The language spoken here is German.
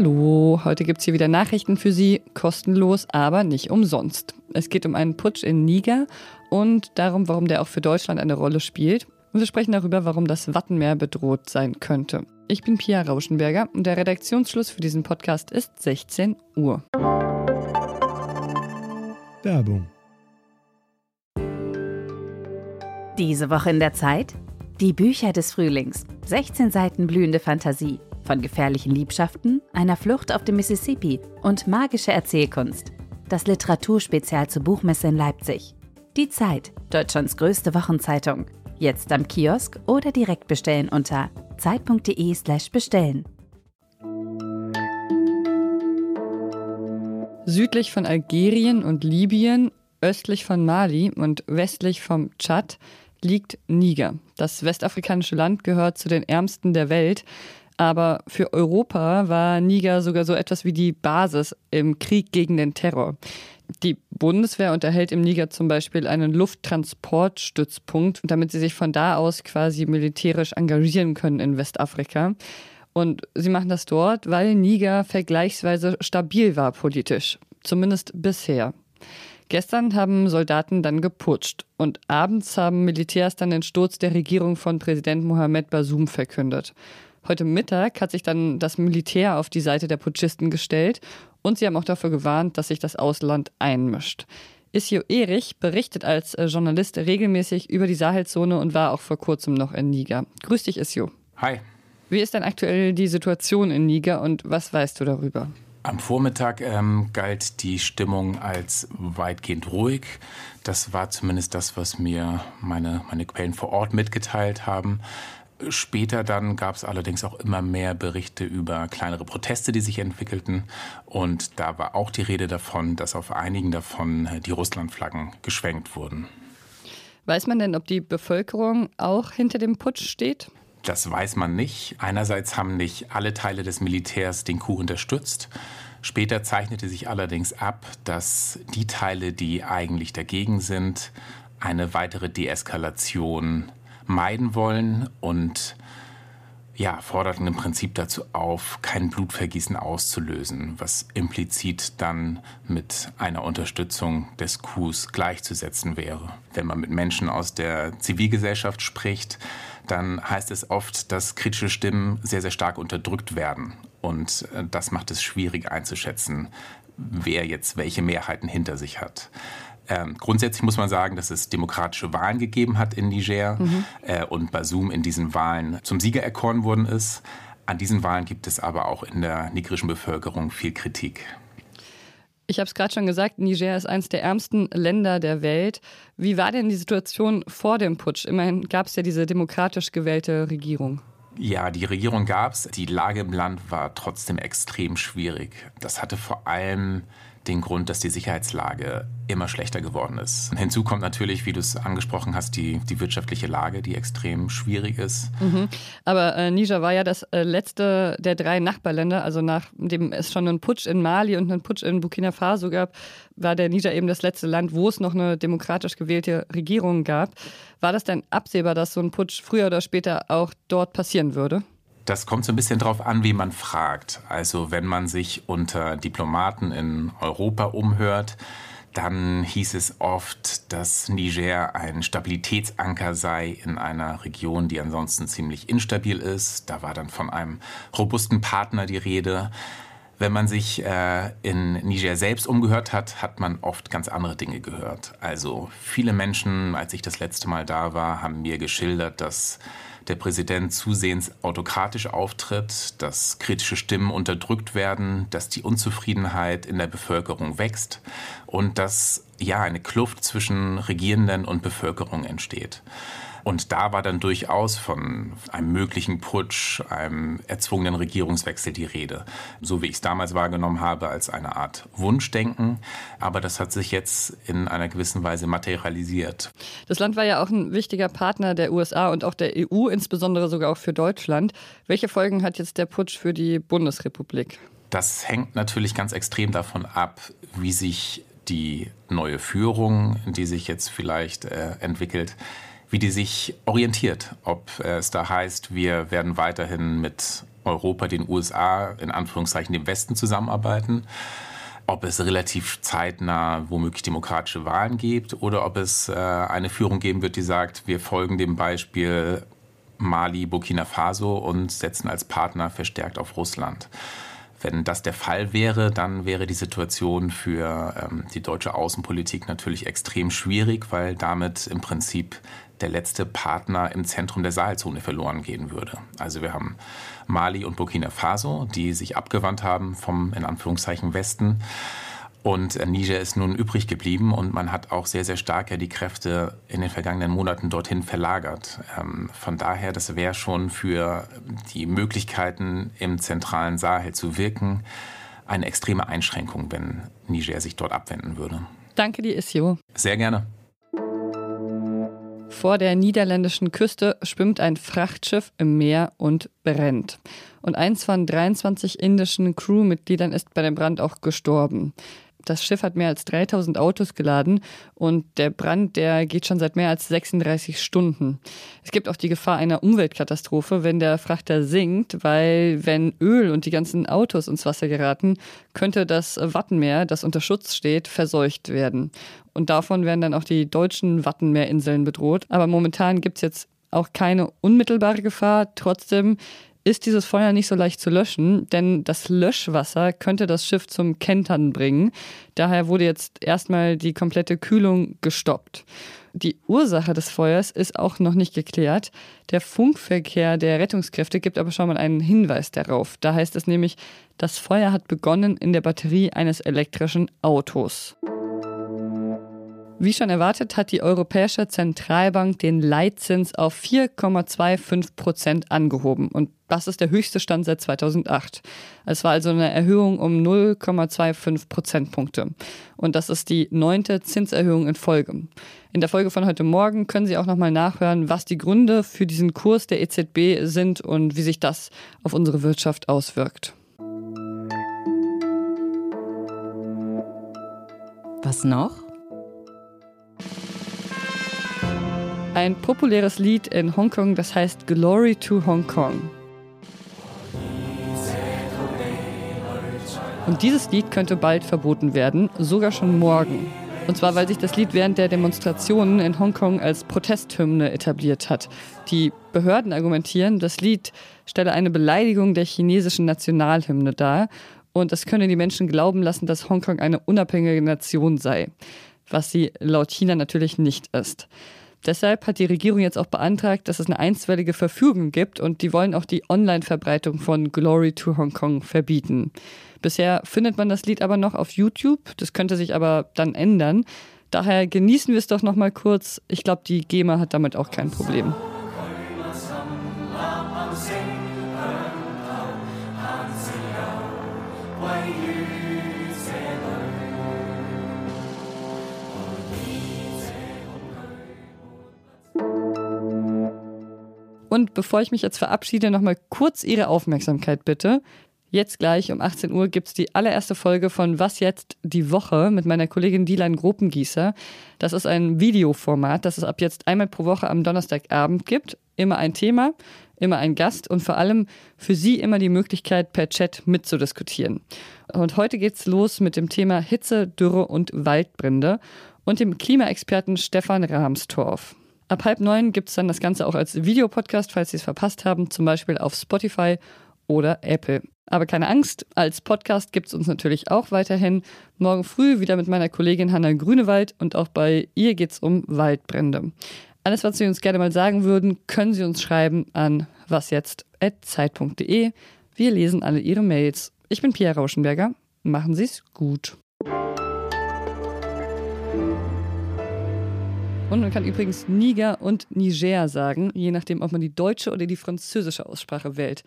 Hallo, heute gibt es hier wieder Nachrichten für Sie, kostenlos, aber nicht umsonst. Es geht um einen Putsch in Niger und darum, warum der auch für Deutschland eine Rolle spielt. Und wir sprechen darüber, warum das Wattenmeer bedroht sein könnte. Ich bin Pia Rauschenberger und der Redaktionsschluss für diesen Podcast ist 16 Uhr. Werbung. Diese Woche in der Zeit? Die Bücher des Frühlings. 16 Seiten blühende Fantasie. Von gefährlichen Liebschaften, einer Flucht auf dem Mississippi und magische Erzählkunst. Das Literaturspezial zur Buchmesse in Leipzig. Die Zeit, Deutschlands größte Wochenzeitung. Jetzt am Kiosk oder direkt bestellen unter zeit.de/slash bestellen. Südlich von Algerien und Libyen, östlich von Mali und westlich vom Tschad liegt Niger. Das westafrikanische Land gehört zu den ärmsten der Welt. Aber für Europa war Niger sogar so etwas wie die Basis im Krieg gegen den Terror. Die Bundeswehr unterhält im Niger zum Beispiel einen Lufttransportstützpunkt, damit sie sich von da aus quasi militärisch engagieren können in Westafrika. Und sie machen das dort, weil Niger vergleichsweise stabil war politisch, zumindest bisher. Gestern haben Soldaten dann geputscht und abends haben Militärs dann den Sturz der Regierung von Präsident Mohamed Bazoum verkündet. Heute Mittag hat sich dann das Militär auf die Seite der Putschisten gestellt und sie haben auch dafür gewarnt, dass sich das Ausland einmischt. Isio Erich berichtet als äh, Journalist regelmäßig über die Sahelzone und war auch vor kurzem noch in Niger. Grüß dich, Isio. Hi. Wie ist denn aktuell die Situation in Niger und was weißt du darüber? Am Vormittag ähm, galt die Stimmung als weitgehend ruhig. Das war zumindest das, was mir meine, meine Quellen vor Ort mitgeteilt haben. Später dann gab es allerdings auch immer mehr Berichte über kleinere Proteste, die sich entwickelten. Und da war auch die Rede davon, dass auf einigen davon äh, die Russlandflaggen geschwenkt wurden. Weiß man denn, ob die Bevölkerung auch hinter dem Putsch steht? Das weiß man nicht. Einerseits haben nicht alle Teile des Militärs den Coup unterstützt. Später zeichnete sich allerdings ab, dass die Teile, die eigentlich dagegen sind, eine weitere Deeskalation meiden wollen und ja, forderten im Prinzip dazu auf, kein Blutvergießen auszulösen, was implizit dann mit einer Unterstützung des Coups gleichzusetzen wäre. Wenn man mit Menschen aus der Zivilgesellschaft spricht, dann heißt es oft, dass kritische Stimmen sehr, sehr stark unterdrückt werden. Und äh, das macht es schwierig einzuschätzen, wer jetzt welche Mehrheiten hinter sich hat. Ähm, grundsätzlich muss man sagen, dass es demokratische Wahlen gegeben hat in Niger mhm. äh, und Basum in diesen Wahlen zum Sieger erkoren worden ist. An diesen Wahlen gibt es aber auch in der nigerischen Bevölkerung viel Kritik. Ich habe es gerade schon gesagt, Niger ist eines der ärmsten Länder der Welt. Wie war denn die Situation vor dem Putsch? Immerhin gab es ja diese demokratisch gewählte Regierung. Ja, die Regierung gab es. Die Lage im Land war trotzdem extrem schwierig. Das hatte vor allem den Grund, dass die Sicherheitslage immer schlechter geworden ist. Hinzu kommt natürlich, wie du es angesprochen hast, die, die wirtschaftliche Lage, die extrem schwierig ist. Mhm. Aber äh, Niger war ja das äh, letzte der drei Nachbarländer, also nachdem es schon einen Putsch in Mali und einen Putsch in Burkina Faso gab, war der Niger eben das letzte Land, wo es noch eine demokratisch gewählte Regierung gab. War das denn absehbar, dass so ein Putsch früher oder später auch dort passieren würde? Das kommt so ein bisschen drauf an, wie man fragt. Also wenn man sich unter Diplomaten in Europa umhört, dann hieß es oft, dass Niger ein Stabilitätsanker sei in einer Region, die ansonsten ziemlich instabil ist. Da war dann von einem robusten Partner die Rede. Wenn man sich äh, in Niger selbst umgehört hat, hat man oft ganz andere Dinge gehört. Also viele Menschen, als ich das letzte Mal da war, haben mir geschildert, dass der Präsident zusehends autokratisch auftritt, dass kritische Stimmen unterdrückt werden, dass die Unzufriedenheit in der Bevölkerung wächst und dass ja eine Kluft zwischen Regierenden und Bevölkerung entsteht. Und da war dann durchaus von einem möglichen Putsch, einem erzwungenen Regierungswechsel die Rede. So wie ich es damals wahrgenommen habe, als eine Art Wunschdenken. Aber das hat sich jetzt in einer gewissen Weise materialisiert. Das Land war ja auch ein wichtiger Partner der USA und auch der EU, insbesondere sogar auch für Deutschland. Welche Folgen hat jetzt der Putsch für die Bundesrepublik? Das hängt natürlich ganz extrem davon ab, wie sich die neue Führung, die sich jetzt vielleicht äh, entwickelt, wie die sich orientiert. Ob es da heißt, wir werden weiterhin mit Europa, den USA, in Anführungszeichen dem Westen zusammenarbeiten ob es relativ zeitnah womöglich demokratische Wahlen gibt oder ob es äh, eine Führung geben wird, die sagt, wir folgen dem Beispiel Mali, Burkina Faso und setzen als Partner verstärkt auf Russland. Wenn das der Fall wäre, dann wäre die Situation für ähm, die deutsche Außenpolitik natürlich extrem schwierig, weil damit im Prinzip der letzte Partner im Zentrum der Sahelzone verloren gehen würde. Also wir haben Mali und Burkina Faso, die sich abgewandt haben vom in Anführungszeichen Westen. Und äh, Niger ist nun übrig geblieben und man hat auch sehr, sehr stark ja die Kräfte in den vergangenen Monaten dorthin verlagert. Ähm, von daher, das wäre schon für die Möglichkeiten im zentralen Sahel zu wirken eine extreme Einschränkung, wenn Niger sich dort abwenden würde. Danke dir, Isio. Sehr gerne. Vor der niederländischen Küste schwimmt ein Frachtschiff im Meer und brennt. Und eins von 23 indischen Crewmitgliedern ist bei dem Brand auch gestorben. Das Schiff hat mehr als 3000 Autos geladen und der Brand, der geht schon seit mehr als 36 Stunden. Es gibt auch die Gefahr einer Umweltkatastrophe, wenn der Frachter sinkt, weil wenn Öl und die ganzen Autos ins Wasser geraten, könnte das Wattenmeer, das unter Schutz steht, verseucht werden. Und davon werden dann auch die deutschen Wattenmeerinseln bedroht. Aber momentan gibt es jetzt auch keine unmittelbare Gefahr. Trotzdem ist dieses Feuer nicht so leicht zu löschen, denn das Löschwasser könnte das Schiff zum Kentern bringen. Daher wurde jetzt erstmal die komplette Kühlung gestoppt. Die Ursache des Feuers ist auch noch nicht geklärt. Der Funkverkehr der Rettungskräfte gibt aber schon mal einen Hinweis darauf. Da heißt es nämlich, das Feuer hat begonnen in der Batterie eines elektrischen Autos. Wie schon erwartet, hat die Europäische Zentralbank den Leitzins auf 4,25 Prozent angehoben. Und das ist der höchste Stand seit 2008. Es war also eine Erhöhung um 0,25 Prozentpunkte. Und das ist die neunte Zinserhöhung in Folge. In der Folge von heute Morgen können Sie auch nochmal nachhören, was die Gründe für diesen Kurs der EZB sind und wie sich das auf unsere Wirtschaft auswirkt. Was noch? Ein populäres Lied in Hongkong, das heißt Glory to Hong Kong. Und dieses Lied könnte bald verboten werden, sogar schon morgen. Und zwar, weil sich das Lied während der Demonstrationen in Hongkong als Protesthymne etabliert hat. Die Behörden argumentieren, das Lied stelle eine Beleidigung der chinesischen Nationalhymne dar und es könne die Menschen glauben lassen, dass Hongkong eine unabhängige Nation sei, was sie laut China natürlich nicht ist. Deshalb hat die Regierung jetzt auch beantragt, dass es eine einstweilige Verfügung gibt und die wollen auch die Online-Verbreitung von Glory to Hong Kong verbieten. Bisher findet man das Lied aber noch auf YouTube, das könnte sich aber dann ändern. Daher genießen wir es doch noch mal kurz. Ich glaube, die GEMA hat damit auch kein Problem. Und bevor ich mich jetzt verabschiede, nochmal kurz Ihre Aufmerksamkeit bitte. Jetzt gleich um 18 Uhr gibt es die allererste Folge von Was jetzt die Woche mit meiner Kollegin Dilan Gropengießer. Das ist ein Videoformat, das es ab jetzt einmal pro Woche am Donnerstagabend gibt. Immer ein Thema, immer ein Gast und vor allem für Sie immer die Möglichkeit, per Chat mitzudiskutieren. Und heute geht's los mit dem Thema Hitze, Dürre und Waldbrände und dem Klimaexperten Stefan Rahmstorff. Ab halb neun gibt es dann das Ganze auch als Videopodcast, falls Sie es verpasst haben, zum Beispiel auf Spotify oder Apple. Aber keine Angst, als Podcast gibt es uns natürlich auch weiterhin. Morgen früh wieder mit meiner Kollegin Hanna Grünewald und auch bei ihr geht es um Waldbrände. Alles, was Sie uns gerne mal sagen würden, können Sie uns schreiben an wasjetzt.zeit.de. Wir lesen alle Ihre Mails. Ich bin Pia Rauschenberger. Machen Sie es gut. Und man kann übrigens Niger und Niger sagen, je nachdem, ob man die deutsche oder die französische Aussprache wählt.